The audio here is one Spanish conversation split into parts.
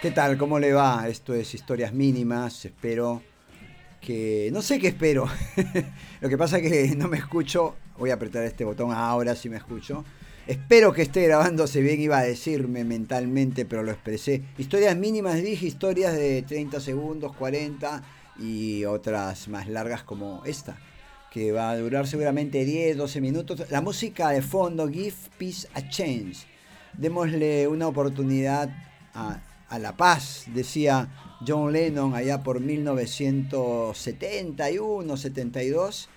¿Qué tal? ¿Cómo le va? Esto es Historias Mínimas. Espero que... No sé qué espero. Lo que pasa es que no me escucho. Voy a apretar este botón ahora si me escucho. Espero que esté grabándose bien, iba a decirme mentalmente, pero lo expresé. Historias mínimas, dije, historias de 30 segundos, 40 y otras más largas como esta, que va a durar seguramente 10, 12 minutos. La música de fondo, Give Peace a Chance. Démosle una oportunidad a, a la paz, decía John Lennon allá por 1971, 72,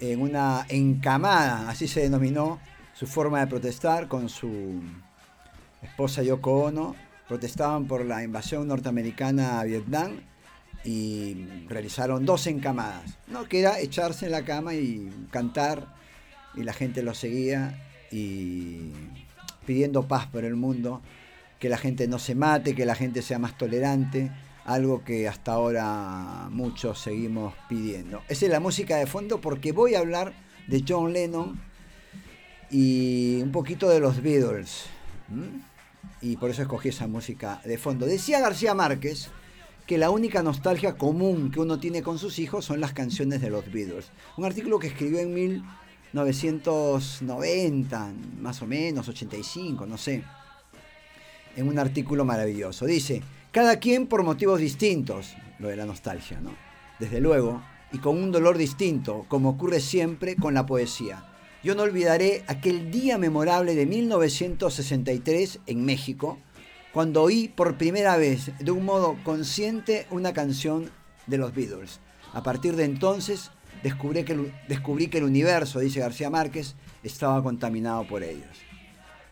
en una encamada, así se denominó su forma de protestar con su esposa Yoko Ono. Protestaban por la invasión norteamericana a Vietnam y realizaron dos encamadas, ¿no? que era echarse en la cama y cantar y la gente lo seguía y pidiendo paz por el mundo, que la gente no se mate, que la gente sea más tolerante, algo que hasta ahora muchos seguimos pidiendo. Esa es la música de fondo porque voy a hablar de John Lennon y un poquito de los Beatles. Y por eso escogí esa música de fondo. Decía García Márquez que la única nostalgia común que uno tiene con sus hijos son las canciones de los Beatles. Un artículo que escribió en 1990, más o menos, 85, no sé. En un artículo maravilloso. Dice, cada quien por motivos distintos, lo de la nostalgia, ¿no? Desde luego, y con un dolor distinto, como ocurre siempre con la poesía. Yo no olvidaré aquel día memorable de 1963 en México, cuando oí por primera vez, de un modo consciente, una canción de los Beatles. A partir de entonces, descubrí que, el- descubrí que el universo, dice García Márquez, estaba contaminado por ellos.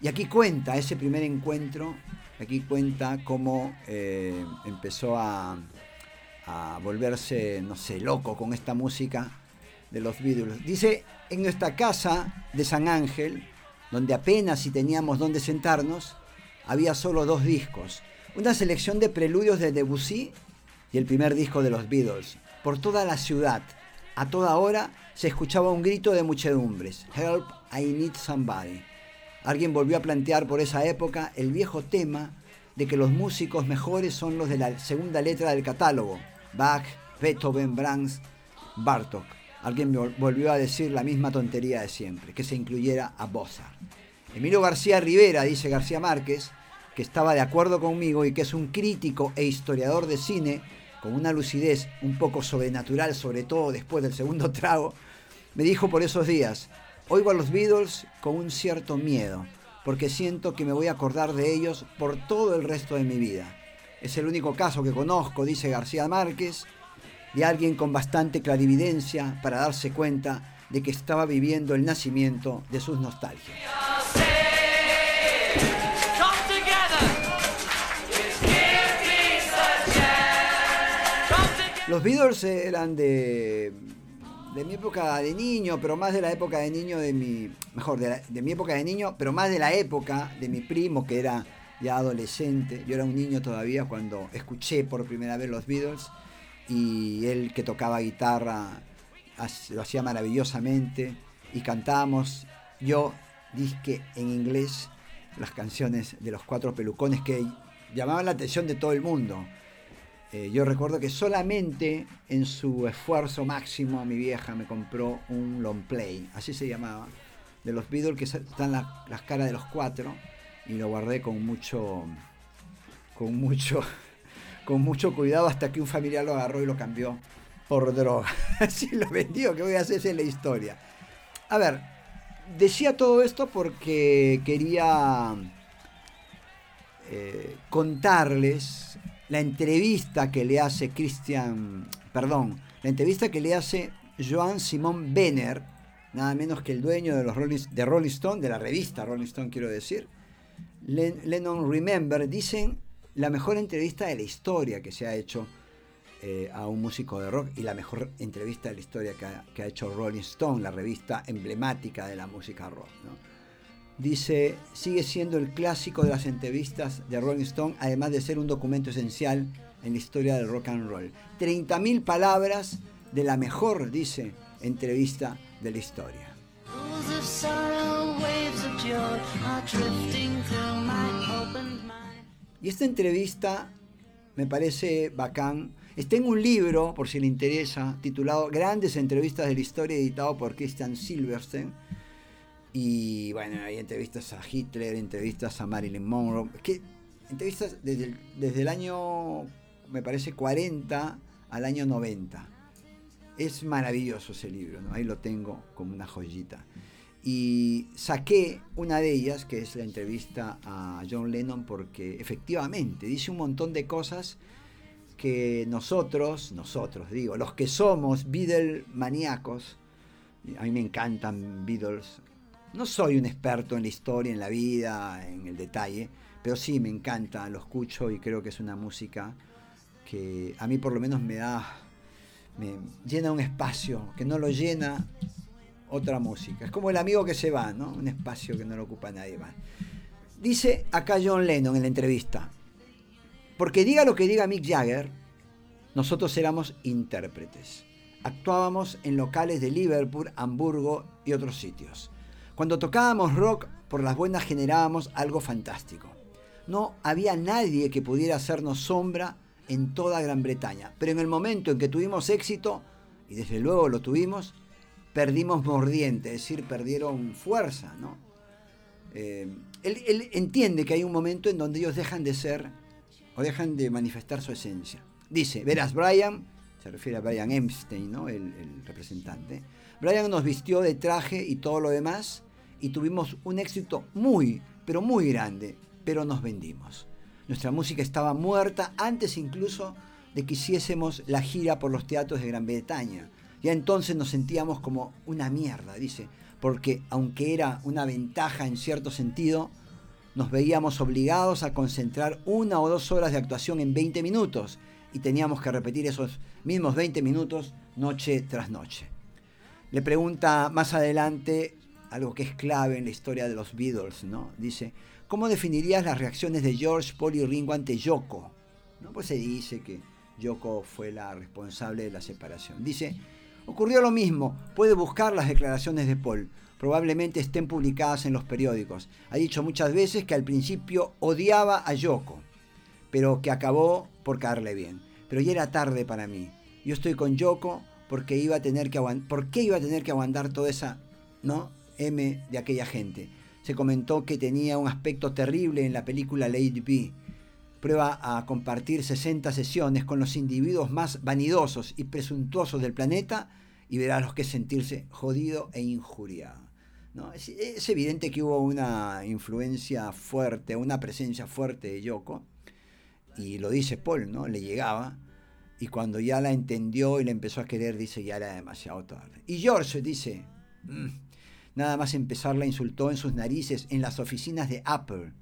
Y aquí cuenta ese primer encuentro, aquí cuenta cómo eh, empezó a, a volverse, no sé, loco con esta música de los Beatles. Dice, en nuestra casa de San Ángel, donde apenas si teníamos dónde sentarnos, había solo dos discos. Una selección de preludios de Debussy y el primer disco de los Beatles. Por toda la ciudad, a toda hora, se escuchaba un grito de muchedumbres. Help, I need somebody. Alguien volvió a plantear por esa época el viejo tema de que los músicos mejores son los de la segunda letra del catálogo. Bach, Beethoven, Brahms, Bartok. Alguien vol- volvió a decir la misma tontería de siempre, que se incluyera a Mozart. Emilio García Rivera, dice García Márquez, que estaba de acuerdo conmigo y que es un crítico e historiador de cine con una lucidez un poco sobrenatural, sobre todo después del segundo trago, me dijo por esos días, oigo a los Beatles con un cierto miedo, porque siento que me voy a acordar de ellos por todo el resto de mi vida. Es el único caso que conozco, dice García Márquez, de alguien con bastante clarividencia para darse cuenta de que estaba viviendo el nacimiento de sus nostalgias. Los Beatles eran de, de mi época de niño, pero más de la época de niño de mi. Mejor, de, la- de mi época de niño, pero más de la época de mi primo, que era ya adolescente. Yo era un niño todavía cuando escuché por primera vez los Beatles. Y él que tocaba guitarra lo hacía maravillosamente. Y cantábamos, yo disque en inglés, las canciones de los cuatro pelucones que llamaban la atención de todo el mundo. Eh, yo recuerdo que solamente en su esfuerzo máximo mi vieja me compró un long play, así se llamaba, de los Beatles que están la- las caras de los cuatro y lo guardé con mucho, con mucho, con mucho cuidado hasta que un familiar lo agarró y lo cambió por droga. Así lo vendió, que voy a hacer esa es la historia. A ver, decía todo esto porque quería eh, contarles la entrevista que le hace Christian, perdón, la entrevista que le hace Joan Simón Benner, nada menos que el dueño de los Rolling, de Rolling Stone, de la revista Rolling Stone quiero decir, Len- Lennon Remember, dicen la mejor entrevista de la historia que se ha hecho eh, a un músico de rock y la mejor entrevista de la historia que ha, que ha hecho Rolling Stone, la revista emblemática de la música rock. ¿no? Dice, sigue siendo el clásico de las entrevistas de Rolling Stone, además de ser un documento esencial en la historia del rock and roll. 30.000 palabras de la mejor, dice, entrevista de la historia. Y esta entrevista me parece bacán. Está en un libro, por si le interesa, titulado Grandes entrevistas de la historia, editado por Christian Silverstein. Y bueno, hay entrevistas a Hitler, entrevistas a Marilyn Monroe. Que entrevistas desde el, desde el año, me parece, 40 al año 90. Es maravilloso ese libro, ¿no? ahí lo tengo como una joyita. Y saqué una de ellas, que es la entrevista a John Lennon, porque efectivamente dice un montón de cosas que nosotros, nosotros digo, los que somos Beatle maníacos, a mí me encantan Beatles, no soy un experto en la historia, en la vida, en el detalle, pero sí me encanta, lo escucho y creo que es una música que a mí por lo menos me da, me llena un espacio que no lo llena otra música. Es como el amigo que se va, ¿no? Un espacio que no lo ocupa nadie más. Dice acá John Lennon en la entrevista, porque diga lo que diga Mick Jagger, nosotros éramos intérpretes. Actuábamos en locales de Liverpool, Hamburgo y otros sitios. Cuando tocábamos rock, por las buenas generábamos algo fantástico. No había nadie que pudiera hacernos sombra en toda Gran Bretaña. Pero en el momento en que tuvimos éxito, y desde luego lo tuvimos, perdimos mordiente, es decir, perdieron fuerza, ¿no? Eh, él, él entiende que hay un momento en donde ellos dejan de ser o dejan de manifestar su esencia. Dice, verás, Brian, se refiere a Brian Epstein, ¿no? el, el representante, Brian nos vistió de traje y todo lo demás y tuvimos un éxito muy, pero muy grande, pero nos vendimos. Nuestra música estaba muerta antes incluso de que hiciésemos la gira por los teatros de Gran Bretaña. Ya entonces nos sentíamos como una mierda, dice, porque aunque era una ventaja en cierto sentido, nos veíamos obligados a concentrar una o dos horas de actuación en 20 minutos y teníamos que repetir esos mismos 20 minutos noche tras noche. Le pregunta más adelante algo que es clave en la historia de los Beatles, ¿no? Dice, ¿cómo definirías las reacciones de George, Paul y Ringo ante Yoko? ¿No? Pues se dice que Yoko fue la responsable de la separación. Dice, ocurrió lo mismo, puede buscar las declaraciones de Paul, probablemente estén publicadas en los periódicos. Ha dicho muchas veces que al principio odiaba a Yoko, pero que acabó por caerle bien. Pero ya era tarde para mí. Yo estoy con Yoko porque iba a tener que aguantar, ¿por qué iba a tener que aguantar toda esa, ¿no? M de aquella gente. Se comentó que tenía un aspecto terrible en la película Lady B. Prueba a compartir 60 sesiones con los individuos más vanidosos y presuntuosos del planeta y verá lo que sentirse jodido e injuriado. ¿no? Es, es, evidente que hubo una influencia fuerte, una presencia fuerte de Yoko, y lo dice Paul, ¿no? Le llegaba, y cuando ya la entendió y la empezó a querer, dice, ya era demasiado tarde. Y George dice, mmm, nada más empezar la insultó en sus narices en las oficinas de Apple.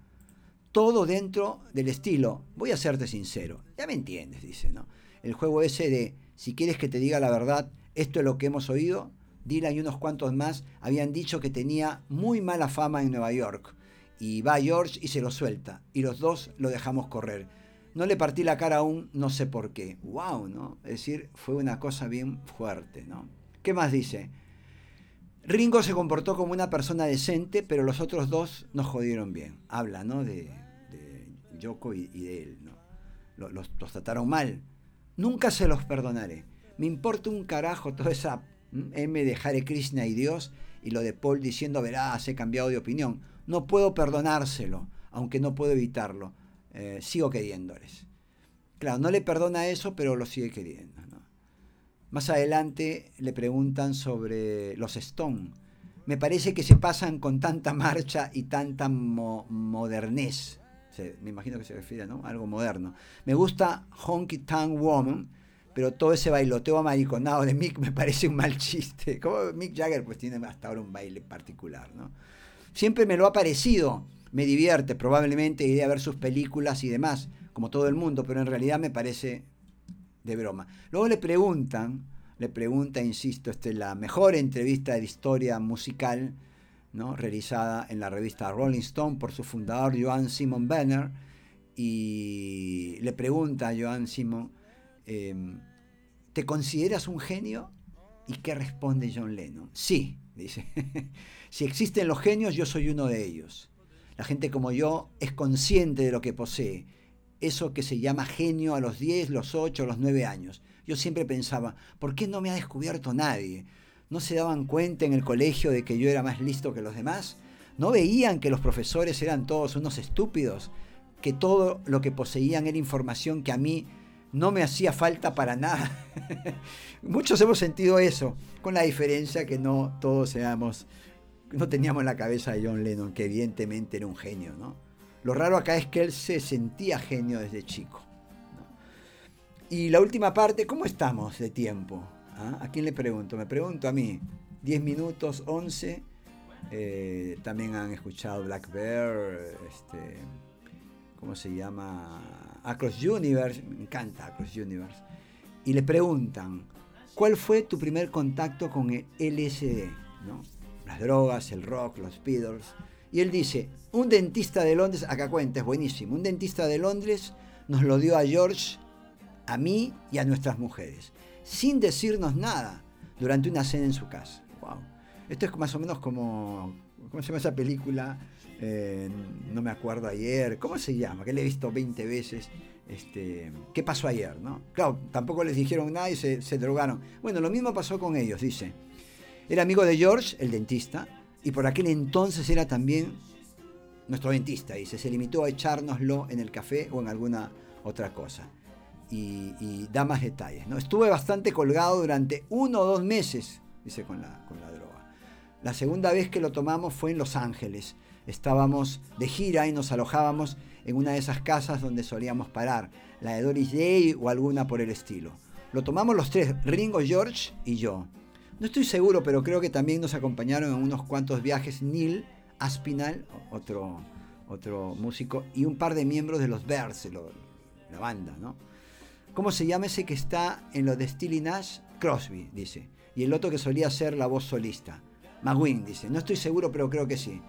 Todo dentro del estilo, voy a serte sincero, ya me entiendes, dice, ¿no? El juego ese de, si quieres que te diga la verdad, esto es lo que hemos oído, Dylan y unos cuantos más habían dicho que tenía muy mala fama en Nueva York. Y va George y se lo suelta. Y los dos lo dejamos correr. No le partí la cara aún, no sé por qué. ¡Wow! ¿no? Es decir, fue una cosa bien fuerte, ¿no? ¿Qué más dice? Ringo se comportó como una persona decente, pero los otros dos nos jodieron bien. Habla, ¿no? De, de Yoko y, y, de él, ¿no? Los, trataron mal. Nunca se los perdonaré. Me importa un carajo toda esa M de Hare Krishna y Dios y lo de Paul diciendo, verás, he cambiado de opinión. No puedo perdonárselo, aunque no puedo evitarlo. Eh, sigo queriéndoles. Claro, no le perdona eso, pero lo sigue queriendo. Más adelante le preguntan sobre los Stone. Me parece que se pasan con tanta marcha y tanta mo modernez. Me imagino que se refiere ¿no? a algo moderno. Me gusta Honky Tonk Woman, pero todo ese bailoteo amariconado de Mick me parece un mal chiste. Como Mick Jagger pues tiene hasta ahora un baile particular, ¿no? Siempre me lo ha parecido, me divierte, probablemente iré a ver sus películas y demás, como todo el mundo, pero en realidad me parece de broma. Luego le preguntan, le pregunta, insisto, este, la mejor entrevista de historia musical, ¿no? realizada en la revista Rolling Stone por su fundador Joan Simon Benner, y le pregunta a Joan Simon, em, ¿te consideras un genio? ¿Y qué responde John Lennon? Sí, dice. si existen los genios, yo soy uno de ellos. La gente como yo es consciente de lo que posee. Eso que se llama genio a los 10, los 8, los 9 años. Yo siempre pensaba, ¿por qué no me ha descubierto nadie? ¿No se daban cuenta en el colegio de que yo era más listo que los demás? ¿No veían que los profesores eran todos unos estúpidos? Que todo lo que poseían era información que a mí no me hacía falta para nada. Muchos hemos sentido eso, con la diferencia que no todos seamos, no teníamos la cabeza de John Lennon, que evidentemente era un genio, ¿no? Lo raro acá es que él se sentía genio desde chico. Y la última parte, ¿cómo estamos de tiempo? ¿Ah? ¿A quién le pregunto? Me pregunto a mí. 10 minutos, 11. Eh, también han escuchado Black Bear, este, ¿cómo se llama? Across Universe, me encanta Across Universe. Y le preguntan, ¿cuál fue tu primer contacto con el LSD? ¿no? Drogas, el rock, los Beatles. Y él dice, un dentista de Londres, acá cuenta, es buenísimo, un dentista de Londres nos lo dio a George, a mí y a nuestras mujeres, sin decirnos nada, durante una cena en su casa. Wow. Esto es más o menos como, ¿cómo se llama esa película? Eh, no me acuerdo ayer, ¿cómo se llama? Que le he visto 20 veces. Este, ¿Qué pasó ayer? ¿no? Claro, tampoco les dijeron nada y se, se drogaron. Bueno, lo mismo pasó con ellos, dice. Era amigo de George, el dentista, y por aquel entonces era también nuestro dentista, dice. Se limitó a echárnoslo en el café o en alguna otra cosa. Y, y da más detalles. ¿no? Estuve bastante colgado durante uno o dos meses, dice, la, con la droga. La segunda vez que lo tomamos fue en Los Ángeles estábamos de gira y nos alojábamos en una de esas casas donde solíamos parar, la de Doris Day o alguna por el estilo. Lo tomamos los tres, Ringo, George y yo. No estoy seguro, pero creo que también nos acompañaron en unos cuantos viajes Neil Aspinall, otro, otro músico, y un par de miembros de los Bears, la banda, ¿no? ¿Cómo se llama ese que está en lo de Steely Nash? Crosby, dice. Y el otro que solía ser la voz solista. McGuinn, dice. No estoy seguro, pero creo que sí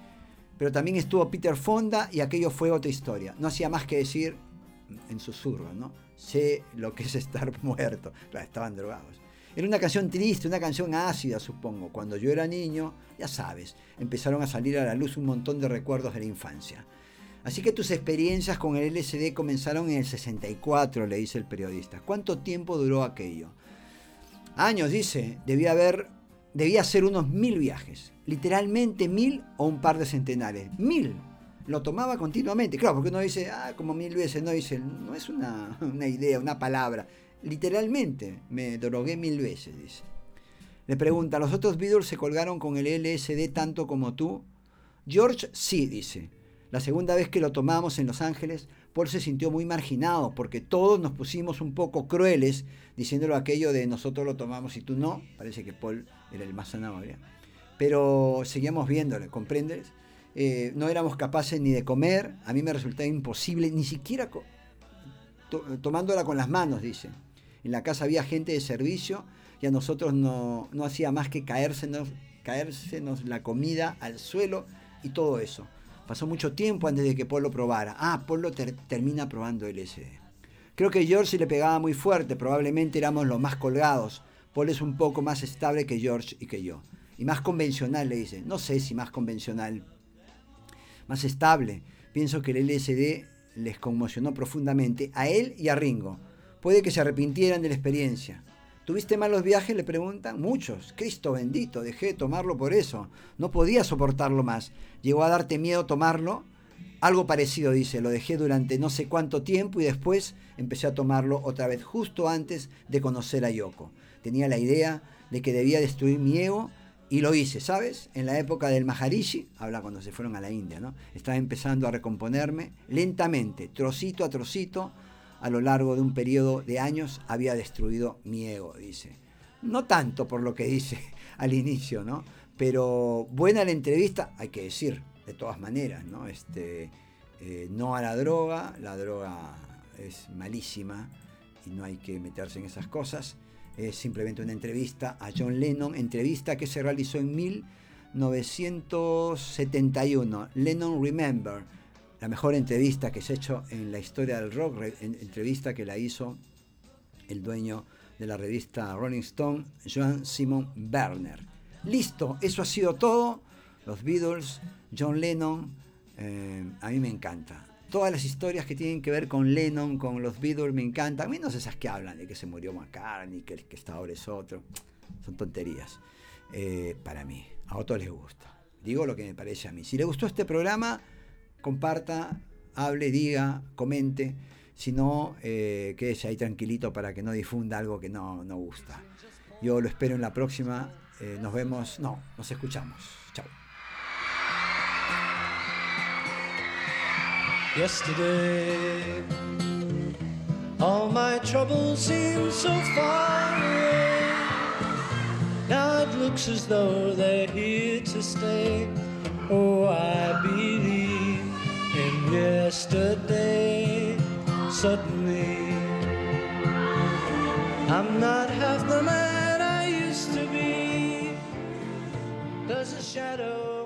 pero también estuvo Peter Fonda y aquello fue otra historia. No hacía más que decir en susurro, ¿no? Sé lo que es estar muerto. Claro, estaban drogados. Era una canción triste, una canción ácida, supongo. Cuando yo era niño, ya sabes, empezaron a salir a la luz un montón de recuerdos de la infancia. Así que tus experiencias con el LSD comenzaron en el 64, le dice el periodista. ¿Cuánto tiempo duró aquello? Años, dice. Debía haber, debía ser unos mil viajes literalmente mil o un par de centenares. Mil. Lo tomaba continuamente. Claro, porque uno dice, ah, como mil veces, no dice, no es una, una idea, una palabra. Literalmente me drogué mil veces, dice. Le pregunta, ¿los otros Beatles se colgaron con el LSD tanto como tú? George sí, dice. La segunda vez que lo tomamos en Los Ángeles, Paul se sintió muy marginado porque todos nos pusimos un poco crueles diciéndolo aquello de nosotros lo tomamos y tú no. Parece que Paul era el más zanahoria pero seguíamos viéndole, ¿comprendes? Eh, no éramos capaces ni de comer, a mí me resultaba imposible, ni siquiera to tomándola con las manos, dice. En la casa había gente de servicio y a nosotros no, no hacía más que caérsenos, caérsenos la comida al suelo y todo eso. Pasó mucho tiempo antes de que Paul lo probara. Ah, Paul lo ter termina probando LSD. Creo que George le pegaba muy fuerte, probablemente éramos los más colgados. Paul es un poco más estable que George y que yo y más convencional, le dice. No sé si más convencional, más estable. Pienso que el LSD les conmocionó profundamente a él y a Ringo. Puede que se arrepintieran de la experiencia. ¿Tuviste malos viajes? Le preguntan. Muchos. Cristo bendito, dejé de tomarlo por eso. No podía soportarlo más. ¿Llegó a darte miedo tomarlo? Algo parecido, dice. Lo dejé durante no sé cuánto tiempo y después empecé a tomarlo otra vez, justo antes de conocer a Yoko. Tenía la idea de que debía destruir mi ego y lo hice, ¿sabes? En la época del Maharishi, habla cuando se fueron a la India, ¿no? Estaba empezando a recomponerme lentamente, trocito a trocito, a lo largo de un periodo de años había destruido mi ego, dice. No tanto por lo que dice al inicio, ¿no? Pero buena la entrevista, hay que decir, de todas maneras, ¿no? Este, eh, no a la droga, la droga es malísima y no hay que meterse en esas cosas. Es simplemente una entrevista a John Lennon, entrevista que se realizó en 1971. Lennon Remember, la mejor entrevista que se ha hecho en la historia del rock, re- en- entrevista que la hizo el dueño de la revista Rolling Stone, Joan Simon Werner. Listo, eso ha sido todo. Los Beatles, John Lennon, eh, a mí me encanta. Todas las historias que tienen que ver con Lennon, con los Beatles, me encantan. Menos esas que hablan de que se murió McCartney, que el que está ahora es otro. Son tonterías. Eh, para mí, a otros les gusta. Digo lo que me parece a mí. Si le gustó este programa, comparta, hable, diga, comente. Si no, eh, quédese ahí tranquilito para que no difunda algo que no, no gusta. Yo lo espero en la próxima. Eh, nos vemos, no, nos escuchamos. Chao. All my troubles seemed so far away. Now it looks as though they're here to stay. Oh, I yesterday. Suddenly, I'm not half the man I used to be. There's a shadow